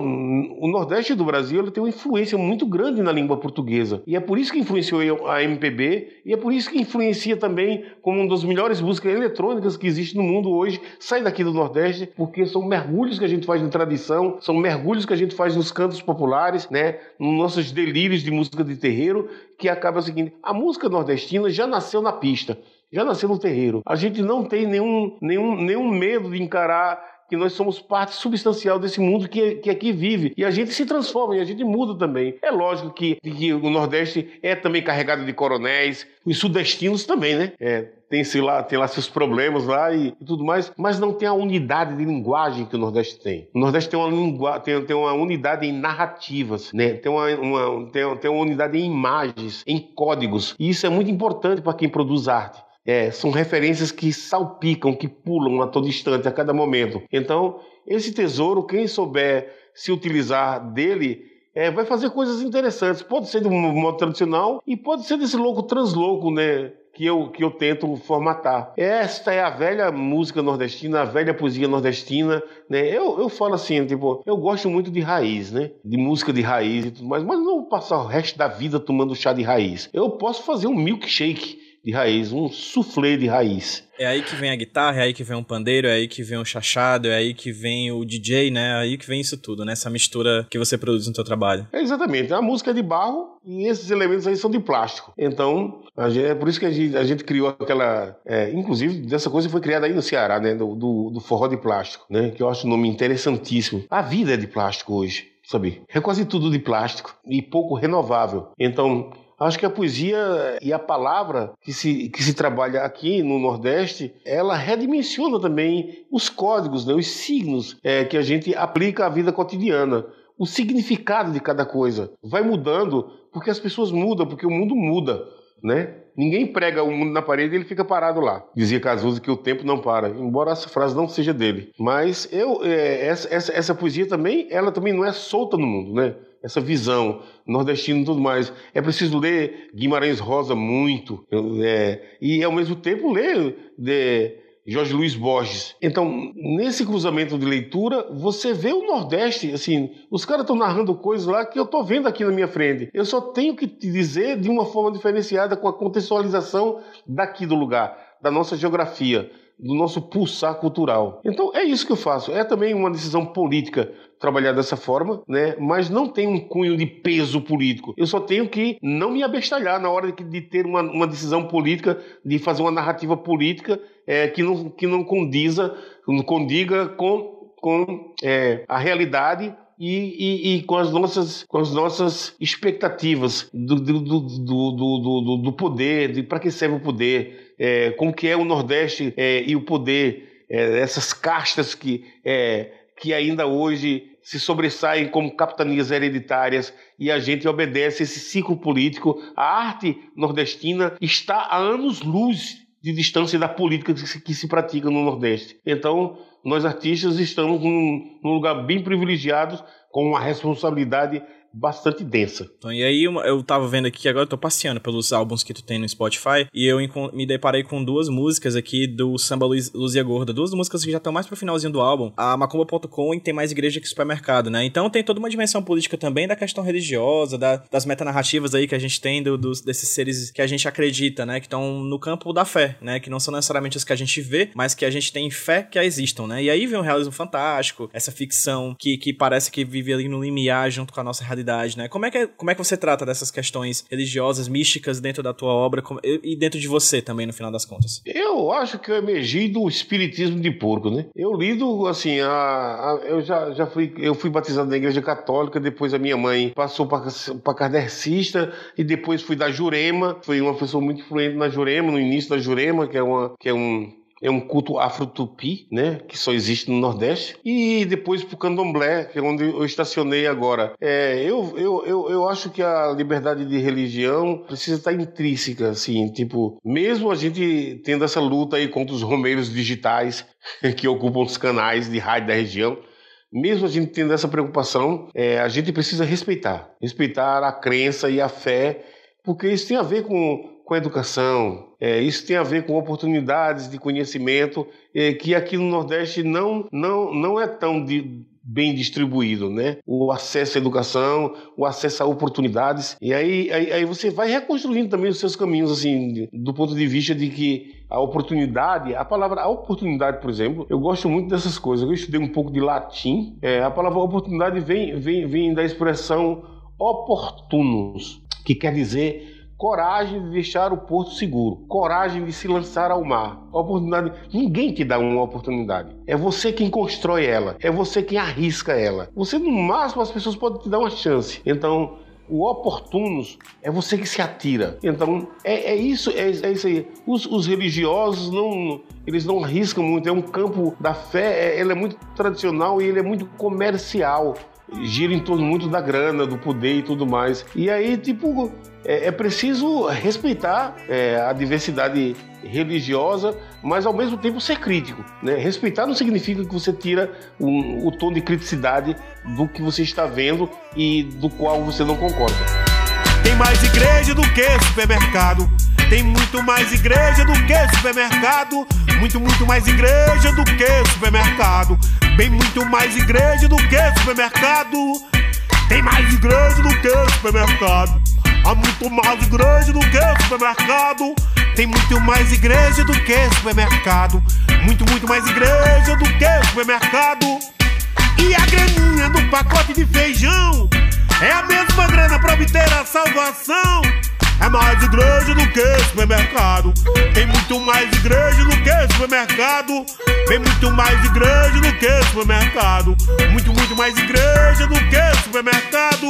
o Nordeste do Brasil ele tem uma influência muito grande na língua portuguesa. E é por isso que influenciou a MPB, e é por isso que influencia também como uma das melhores músicas eletrônicas que existe no mundo hoje, sai daqui do Nordeste, porque são mergulhos que a gente faz na tradição, são mergulhos que a gente faz nos cantos populares, né, nos nossos delírios de música de terreiro, que acaba o seguinte, a música nordestina já nasceu na pista já nasceu no terreiro. A gente não tem nenhum, nenhum, nenhum medo de encarar que nós somos parte substancial desse mundo que, que aqui vive. E a gente se transforma e a gente muda também. É lógico que, que o Nordeste é também carregado de coronéis, os sudestinos também, né? É, tem, sei lá, tem lá seus problemas lá e, e, tudo mais, mas não tem a unidade de linguagem que o Nordeste tem. O Nordeste tem uma, lingua, tem, tem uma unidade em narrativas, né? tem, uma, uma, tem, tem uma unidade em imagens, em códigos. E isso é muito importante para quem produz arte. É, são referências que salpicam, que pulam a todo instante, a cada momento. Então, esse tesouro, quem souber se utilizar dele, é, vai fazer coisas interessantes. Pode ser de um modo tradicional e pode ser desse louco translouco, né? Que eu, que eu tento formatar. Esta é a velha música nordestina, a velha poesia nordestina, né? Eu, eu falo assim, tipo, eu gosto muito de raiz, né? De música de raiz e tudo mais, mas não vou passar o resto da vida tomando chá de raiz. Eu posso fazer um milkshake de raiz, um soufflé de raiz. É aí que vem a guitarra, é aí que vem um pandeiro, é aí que vem o chachado, é aí que vem o DJ, né? É aí que vem isso tudo, né? Essa mistura que você produz no seu trabalho. É exatamente. A música é de barro e esses elementos aí são de plástico. Então, gente, é por isso que a gente, a gente criou aquela... É, inclusive, dessa coisa foi criada aí no Ceará, né? Do, do, do forró de plástico, né? Que eu acho um nome interessantíssimo. A vida é de plástico hoje, sabe? É quase tudo de plástico e pouco renovável. Então, Acho que a poesia e a palavra que se, que se trabalha aqui no Nordeste, ela redimensiona também os códigos, né, os signos é, que a gente aplica à vida cotidiana. O significado de cada coisa vai mudando porque as pessoas mudam, porque o mundo muda, né? Ninguém prega o mundo na parede e ele fica parado lá. Dizia Cazuza que o tempo não para, embora essa frase não seja dele. Mas eu, é, essa, essa, essa poesia também, ela também não é solta no mundo, né? Essa visão nordestina e tudo mais. É preciso ler Guimarães Rosa muito é, e, ao mesmo tempo, ler de Jorge Luiz Borges. Então, nesse cruzamento de leitura, você vê o Nordeste, assim, os caras estão narrando coisas lá que eu estou vendo aqui na minha frente. Eu só tenho que te dizer de uma forma diferenciada com a contextualização daqui do lugar, da nossa geografia do nosso pulsar cultural. Então é isso que eu faço. É também uma decisão política trabalhar dessa forma, né? Mas não tem um cunho de peso político. Eu só tenho que não me abestalhar na hora de, de ter uma, uma, decisão política, de fazer uma narrativa política é, que, não, que não condiza, não condiga com, com é, a realidade e, e, e, com, as nossas, com as nossas expectativas do, do, do, do, do poder, de para que serve o poder, é, como que é o Nordeste é, e o poder, é, essas castas que, é, que ainda hoje se sobressaem como capitanias hereditárias e a gente obedece esse ciclo político. A arte nordestina está a anos-luz de distância da política que se, que se pratica no Nordeste. Então, nós artistas estamos num, num lugar bem privilegiado, com uma responsabilidade bastante densa. Então, e aí eu tava vendo aqui, agora eu tô passeando pelos álbuns que tu tem no Spotify, e eu me deparei com duas músicas aqui do Samba Luz, Luzia Gorda, duas músicas que já estão mais pro finalzinho do álbum, a Macumba.com e Tem Mais Igreja que Supermercado, né? Então tem toda uma dimensão política também da questão religiosa, da, das metanarrativas aí que a gente tem do, dos, desses seres que a gente acredita, né? Que estão no campo da fé, né? Que não são necessariamente os que a gente vê, mas que a gente tem fé que existam, né? E aí vem o realismo fantástico, essa ficção que, que parece que vive ali no limiar junto com a nossa realidade né? Como é que, é, como é que você trata dessas questões religiosas, místicas dentro da tua obra e dentro de você também, no final das contas? Eu acho que eu emergi do espiritismo de porco, né? Eu lido, assim, a, a eu já, já fui, eu fui batizado na igreja católica, depois a minha mãe passou para kardecista e depois fui da Jurema, foi uma pessoa muito influente na Jurema, no início da Jurema, que é uma, que é um é um culto afro-tupi, né? Que só existe no Nordeste. E depois pro candomblé, que é onde eu estacionei agora. É, eu, eu, eu, eu acho que a liberdade de religião precisa estar intrínseca, assim, tipo, mesmo a gente tendo essa luta aí contra os romeiros digitais que ocupam os canais de rádio da região, mesmo a gente tendo essa preocupação, é, a gente precisa respeitar. Respeitar a crença e a fé, porque isso tem a ver com, com a educação, é, isso tem a ver com oportunidades de conhecimento é, que aqui no Nordeste não, não, não é tão de, bem distribuído, né? O acesso à educação, o acesso a oportunidades. E aí, aí, aí, você vai reconstruindo também os seus caminhos, assim, do ponto de vista de que a oportunidade, a palavra a oportunidade, por exemplo, eu gosto muito dessas coisas. Eu estudei um pouco de latim. É, a palavra oportunidade vem, vem, vem da expressão oportunos, que quer dizer coragem de deixar o porto seguro, coragem de se lançar ao mar. Oportunidade, ninguém te dá uma oportunidade. É você quem constrói ela, é você quem arrisca ela. Você no máximo as pessoas podem te dar uma chance. Então, o oportunos é você que se atira. Então, é, é isso, é, é, isso aí. Os, os, religiosos não, eles não arriscam muito. É um campo da fé, é, ele é muito tradicional e ele é muito comercial. Gira em torno muito da grana, do poder e tudo mais. E aí, tipo, é, é preciso respeitar é, a diversidade religiosa, mas ao mesmo tempo ser crítico. Né? Respeitar não significa que você tira um, o tom de criticidade do que você está vendo e do qual você não concorda. Tem mais igreja do que supermercado. Tem muito mais igreja do que supermercado. Muito, muito mais igreja do que supermercado. Bem muito mais igreja do que supermercado. Tem mais igreja do que supermercado. Há muito mais igreja do que supermercado. Tem muito mais igreja do que supermercado. Muito, muito mais igreja do que supermercado. E a graninha do pacote de feijão é a mesma grana pra obter a salvação. É mais igreja do que supermercado. Tem muito mais igreja do que supermercado. Tem muito mais igreja do que supermercado. Muito, muito mais igreja do que supermercado.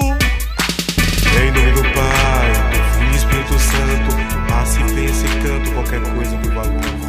Em nome do Pai, do Filho e Espírito Santo, passe, pense e canto qualquer coisa que valor.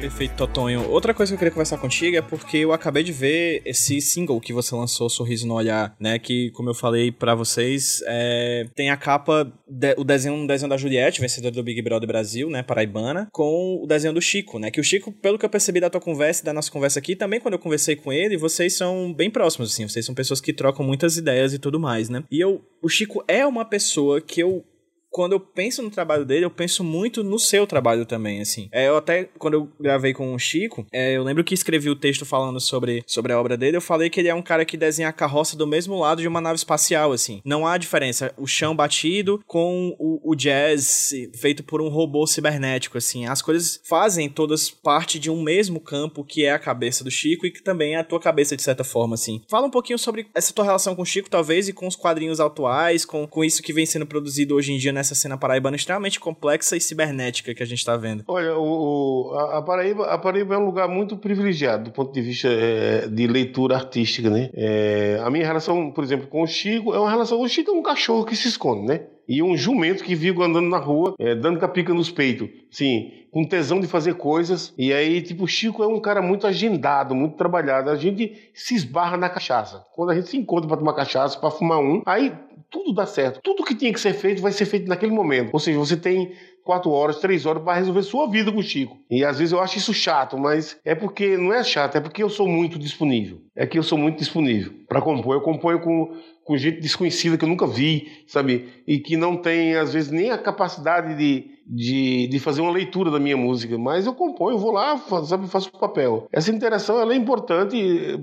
Perfeito, Totonho. Outra coisa que eu queria conversar contigo é porque eu acabei de ver esse single que você lançou, Sorriso no Olhar, né? Que, como eu falei para vocês, é... tem a capa, de... o desenho, um desenho da Juliette, vencedora do Big Brother Brasil, né? Paraibana, com o desenho do Chico, né? Que o Chico, pelo que eu percebi da tua conversa, da nossa conversa aqui, também quando eu conversei com ele, vocês são bem próximos, assim. Vocês são pessoas que trocam muitas ideias e tudo mais, né? E eu, o Chico é uma pessoa que eu quando eu penso no trabalho dele, eu penso muito no seu trabalho também, assim. É, eu até, quando eu gravei com o Chico, é, eu lembro que escrevi o texto falando sobre, sobre a obra dele, eu falei que ele é um cara que desenha a carroça do mesmo lado de uma nave espacial, assim. Não há diferença. O chão batido com o, o jazz feito por um robô cibernético, assim. As coisas fazem todas parte de um mesmo campo que é a cabeça do Chico e que também é a tua cabeça, de certa forma, assim. Fala um pouquinho sobre essa tua relação com o Chico, talvez, e com os quadrinhos atuais, com, com isso que vem sendo produzido hoje em dia nessa cena paraibana extremamente complexa e cibernética que a gente tá vendo. Olha, o, a, a, Paraíba, a Paraíba é um lugar muito privilegiado do ponto de vista é, de leitura artística, né? É, a minha relação, por exemplo, com o Chico é uma relação. O Chico é um cachorro que se esconde, né? E um jumento que vive andando na rua, é, dando capica nos peitos. Sim, com tesão de fazer coisas. E aí, tipo, o Chico é um cara muito agendado, muito trabalhado. A gente se esbarra na cachaça. Quando a gente se encontra para tomar cachaça, para fumar um, aí tudo dá certo. Tudo que tinha que ser feito vai ser feito naquele momento. Ou seja, você tem quatro horas, três horas para resolver sua vida com o Chico. E às vezes eu acho isso chato, mas é porque não é chato, é porque eu sou muito disponível. É que eu sou muito disponível para compor. Eu componho com, com gente desconhecida que eu nunca vi, sabe? E que não tem, às vezes, nem a capacidade de, de, de fazer uma leitura da minha música. Mas eu componho, vou lá, sabe, faço o papel. Essa interação ela é importante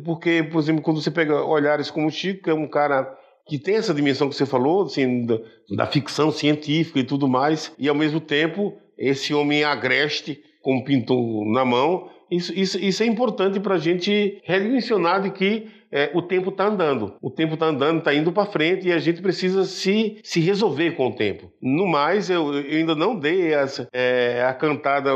porque, por exemplo, quando você pega olhares como o Chico, que é um cara que tem essa dimensão que você falou, assim, da, da, ficção científica e tudo mais, e ao mesmo tempo esse homem agreste com um pintor na mão, isso, isso, isso é importante para a gente redimensionar de que é, o tempo está andando. O tempo está andando, está indo para frente e a gente precisa se, se resolver com o tempo. No mais, eu, eu ainda não dei essa, é, a cantada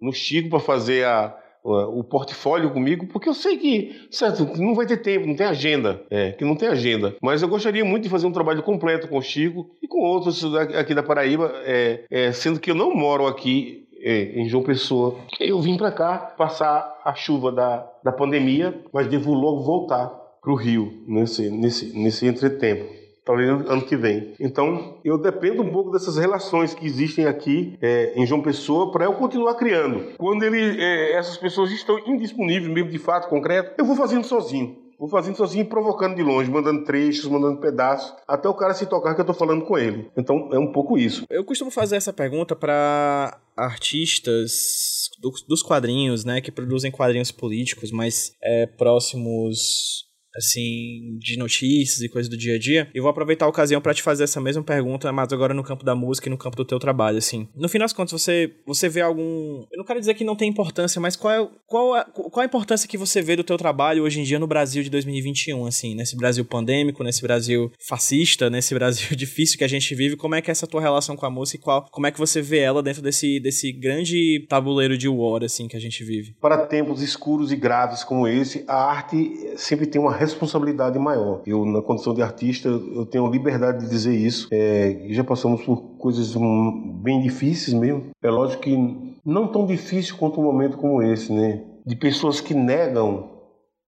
no Chico para fazer a, o portfólio comigo, porque eu sei que, certo, não vai ter tempo, não tem agenda, é, que não tem agenda. Mas eu gostaria muito de fazer um trabalho completo com o Chico e com outros aqui da Paraíba, é, é, sendo que eu não moro aqui é, em João Pessoa. Eu vim para cá passar a chuva da, da pandemia, mas devo logo voltar para o Rio nesse, nesse, nesse entretempo talvez ano que vem. Então, eu dependo um pouco dessas relações que existem aqui é, em João Pessoa para eu continuar criando. Quando ele, é, essas pessoas estão indisponíveis, mesmo de fato concreto, eu vou fazendo sozinho. Vou fazendo sozinho, provocando de longe, mandando trechos, mandando pedaços, até o cara se tocar que eu tô falando com ele. Então é um pouco isso. Eu costumo fazer essa pergunta para artistas dos quadrinhos, né, que produzem quadrinhos políticos mais é, próximos assim, de notícias e coisas do dia a dia. Eu vou aproveitar a ocasião para te fazer essa mesma pergunta, mas agora no campo da música e no campo do teu trabalho, assim. No fim das contas, você, você vê algum... Eu não quero dizer que não tem importância, mas qual é, qual, é, qual a importância que você vê do teu trabalho hoje em dia no Brasil de 2021, assim, nesse Brasil pandêmico, nesse Brasil fascista, nesse Brasil difícil que a gente vive, como é que é essa tua relação com a música e qual, como é que você vê ela dentro desse, desse grande tabuleiro de war, assim, que a gente vive? Para tempos escuros e graves como esse, a arte sempre tem uma responsabilidade maior. Eu, na condição de artista, eu tenho liberdade de dizer isso. É, já passamos por coisas bem difíceis mesmo. É lógico que não tão difícil quanto um momento como esse, né? De pessoas que negam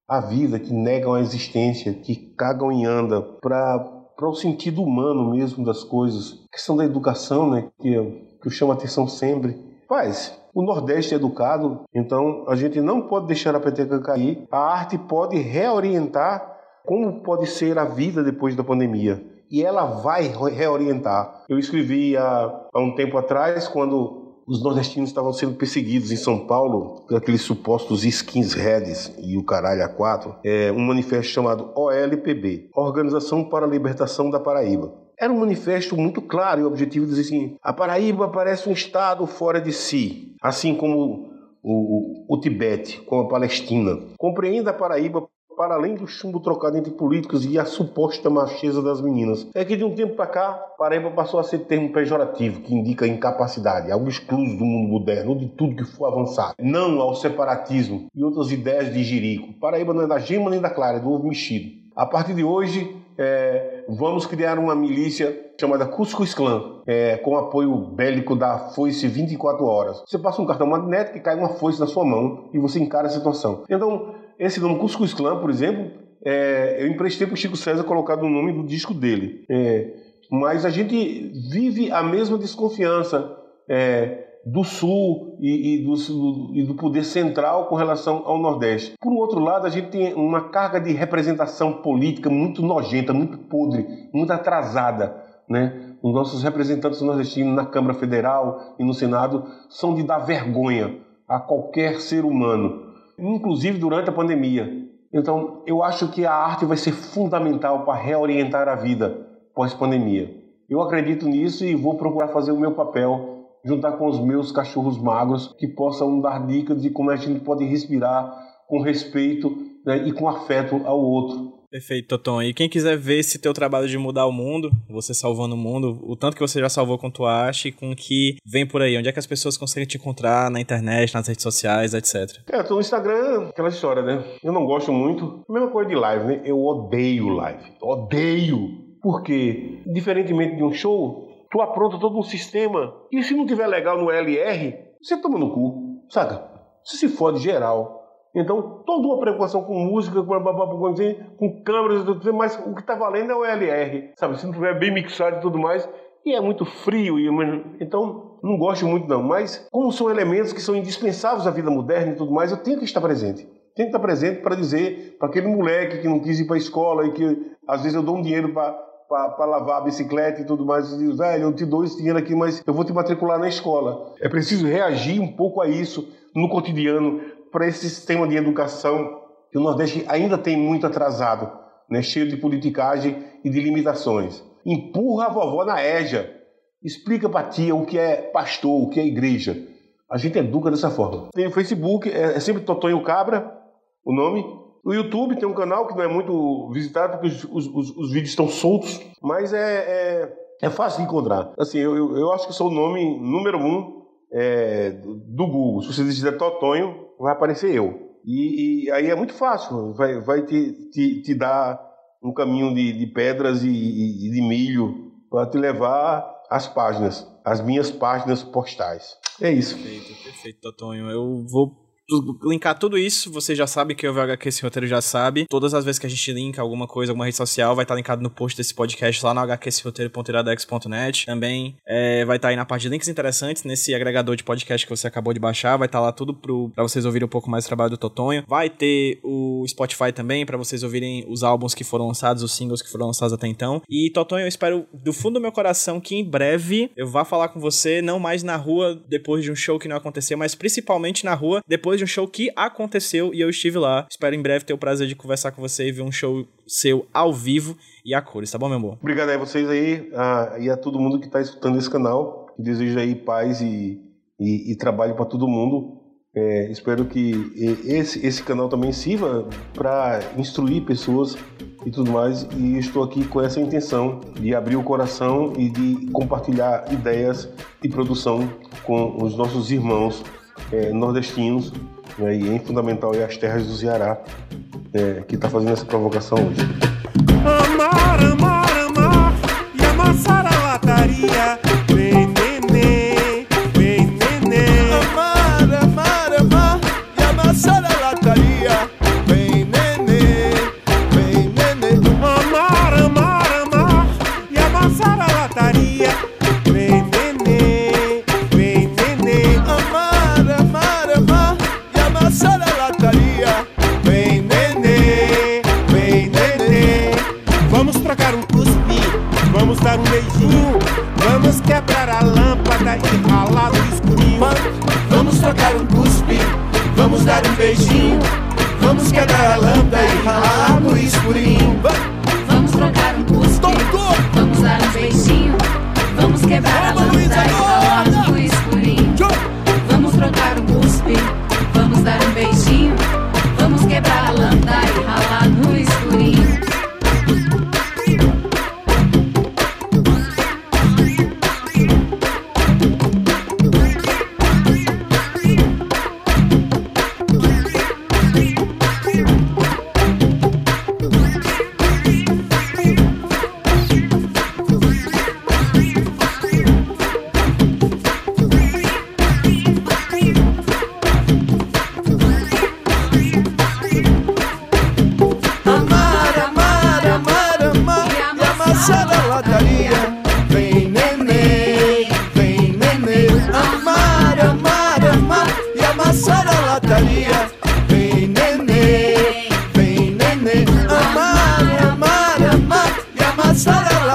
a vida, que negam a existência, que cagam e andam para para o sentido humano mesmo das coisas. A questão da educação, né, que eu, que eu chamo a atenção sempre. Faz, o Nordeste é educado, então a gente não pode deixar a peteca cair. A arte pode reorientar como pode ser a vida depois da pandemia. E ela vai reorientar. Eu escrevi há, há um tempo atrás, quando os nordestinos estavam sendo perseguidos em São Paulo por aqueles supostos skinheads e o caralho a quatro, é, um manifesto chamado OLPB, Organização para a Libertação da Paraíba. Era um manifesto muito claro e objetivo, dizer assim, a Paraíba parece um estado fora de si, assim como o, o, o Tibete, com a Palestina. Compreenda a Paraíba para além do chumbo trocado entre políticos e a suposta macheza das meninas. É que de um tempo para cá, Paraíba passou a ser termo pejorativo, que indica incapacidade, algo excluso do mundo moderno, de tudo que for avançado. Não ao separatismo e outras ideias de jirico. Paraíba não é da gema nem da clara, é do ovo mexido. A partir de hoje, é, vamos criar uma milícia chamada Cuscuz Clã, é, com apoio bélico da Foice 24 horas. Você passa um cartão magnético e cai uma foice na sua mão e você encara a situação. Então, esse nome Cuscuz Clã, por exemplo, é, eu emprestei para o Chico César colocado no nome do disco dele. É, mas a gente vive a mesma desconfiança é, do Sul e, e, do, e, do, poder central com relação ao Nordeste. Por outro lado, a gente tem uma carga de representação política muito nojenta, muito podre, muito atrasada. Né? Os nossos representantes nordestinos na Câmara Federal e no Senado são de dar vergonha a qualquer ser humano inclusive durante a pandemia. Então, eu acho que a arte vai ser fundamental para reorientar a vida pós-pandemia. Eu acredito nisso e vou procurar fazer o meu papel, juntar com os meus cachorros magros, que possam dar dicas de como a gente pode respirar com respeito né, e com afeto ao outro. Perfeito, Toton. E quem quiser ver esse teu trabalho de mudar o mundo, você salvando o mundo, o tanto que você já salvou quanto tu acha e com o que vem por aí, onde é que as pessoas conseguem te encontrar na internet, nas redes sociais, etc. É, tô no Instagram, aquela história, né? Eu não gosto muito. Mesma coisa de live, né? Eu odeio live. Odeio. Porque, diferentemente de um show, tu apronta todo um sistema e se não tiver legal no LR, você toma no cu, saca? Você se fode geral. Então, toda uma preocupação com música, com, com câmeras, mas o que está valendo é o LR, sabe? Se não tiver bem mixado e tudo mais, e é muito frio, e, então não gosto muito não. Mas como são elementos que são indispensáveis à vida moderna e tudo mais, eu tenho que estar presente. Tenho que estar presente para dizer para aquele moleque que não quis ir para a escola e que às vezes eu dou um dinheiro para para lavar a bicicleta e tudo mais. Eu digo, velho, eu te dou esse dinheiro aqui, mas eu vou te matricular na escola. É preciso reagir um pouco a isso no cotidiano, para esse sistema de educação que o Nordeste ainda tem muito atrasado, né, cheio de politicagem e de limitações. Empurra a vovó na égia. Explica para tia o que é pastor, o que é igreja. A gente educa dessa forma. Tem o Facebook, é, é sempre Totonho Cabra, o nome. O YouTube tem um canal que não é muito visitado porque os, os, os, os vídeos estão soltos, mas é, é, é, fácil de encontrar. Assim, eu, eu, eu acho que sou o nome número um é, do Google. Se você digitar Totonho, vai aparecer eu. E, e aí é muito fácil, vai, vai te, te, te dar um caminho de, de pedras e, e, de milho para te levar às páginas, às minhas páginas postais. É isso. Perfeito, perfeito, Totonho. Eu vou linkar tudo isso, você já sabe que o VHQ esse roteiro já sabe. Todas as vezes que a gente linka alguma coisa, alguma rede social, vai estar linkado no post desse podcast lá no hqsroteiro.iradex.net. Também é, vai estar aí na parte de links interessantes, nesse agregador de podcast que você acabou de baixar, vai estar lá tudo pro, pra vocês ouvirem um pouco mais do trabalho do Totonho. Vai ter o Spotify também, para vocês ouvirem os álbuns que foram lançados, os singles que foram lançados até então. E Totonho, eu espero do fundo do meu coração que em breve eu vá falar com você, não mais na rua depois de um show que não aconteceu, mas principalmente na rua depois depois de um show que aconteceu e eu estive lá. Espero em breve ter o prazer de conversar com você e ver um show seu ao vivo e a cores, tá bom, meu amor? Obrigado a vocês aí e a todo mundo que está escutando esse canal. Desejo aí paz e, e, e trabalho para todo mundo. É, espero que esse, esse canal também sirva para instruir pessoas e tudo mais. E estou aqui com essa intenção de abrir o coração e de compartilhar ideias de produção com os nossos irmãos é, nordestinos, né, e em fundamental é as terras do Ceará, é, que está fazendo essa provocação hoje. Amar, amar, amar, e amassar a lataria,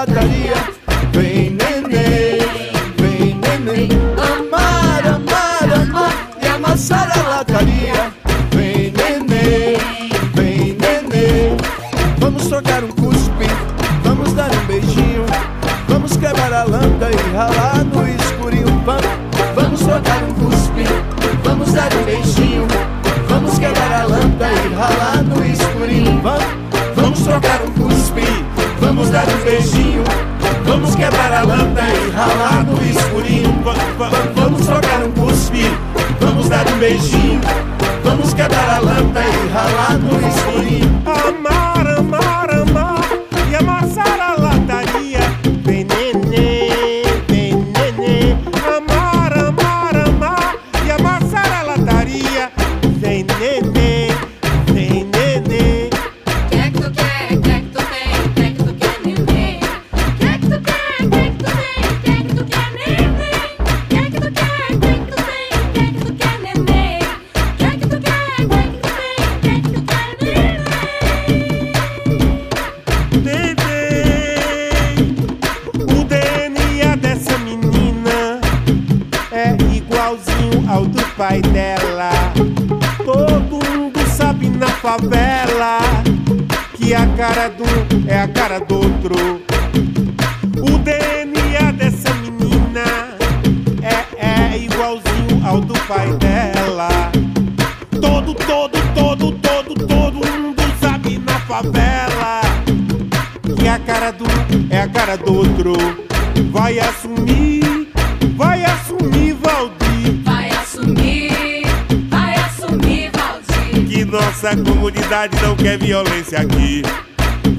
amassar a lataria Vem vamos quebrar a lâmpada e ralar no escurinho. Va- va- va- Vamos trocar um cuspe, vamos dar um beijinho, vamos quebrar a e ralar no escurinho. Cara do outro. O DNA dessa menina é, é igualzinho ao do pai dela. Todo, todo, todo, todo, todo mundo sabe na favela que a cara do é a cara do outro. Vai assumir, vai assumir, Valdir. Vai assumir, vai assumir. nossa comunidade não quer violência aqui.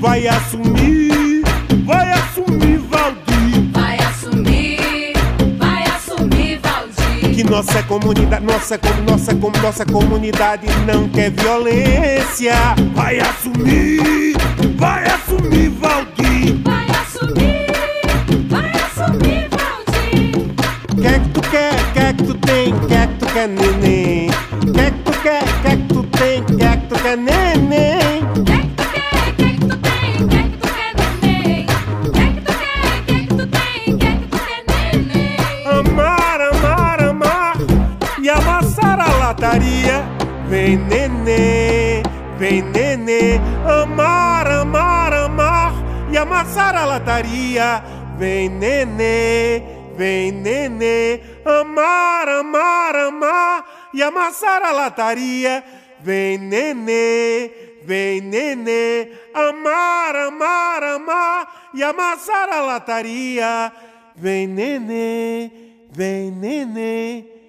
Vai assumir, vai assumir, Valdir. Vai assumir, vai assumir, Valdir. Que nossa comunidade, nossa, com- nossa, com- nossa comunidade não quer violência. Vai assumir, vai assumir, Valdir. Vai assumir, vai assumir, Valdir. Que que tu quer, que que tu tem, que que tu quer, neném? Que que tu quer, que que tu tem, que que tu quer, neném? Vem, neném, vem, neném. Amar, amar, amar e amassar a lataria. Vem, neném, vem, neném. Amar, amar, amar e amassar a lataria. Vem, neném, vem, neném. Amar, amar, amar e amassar a lataria. Vem, neném, vem, neném.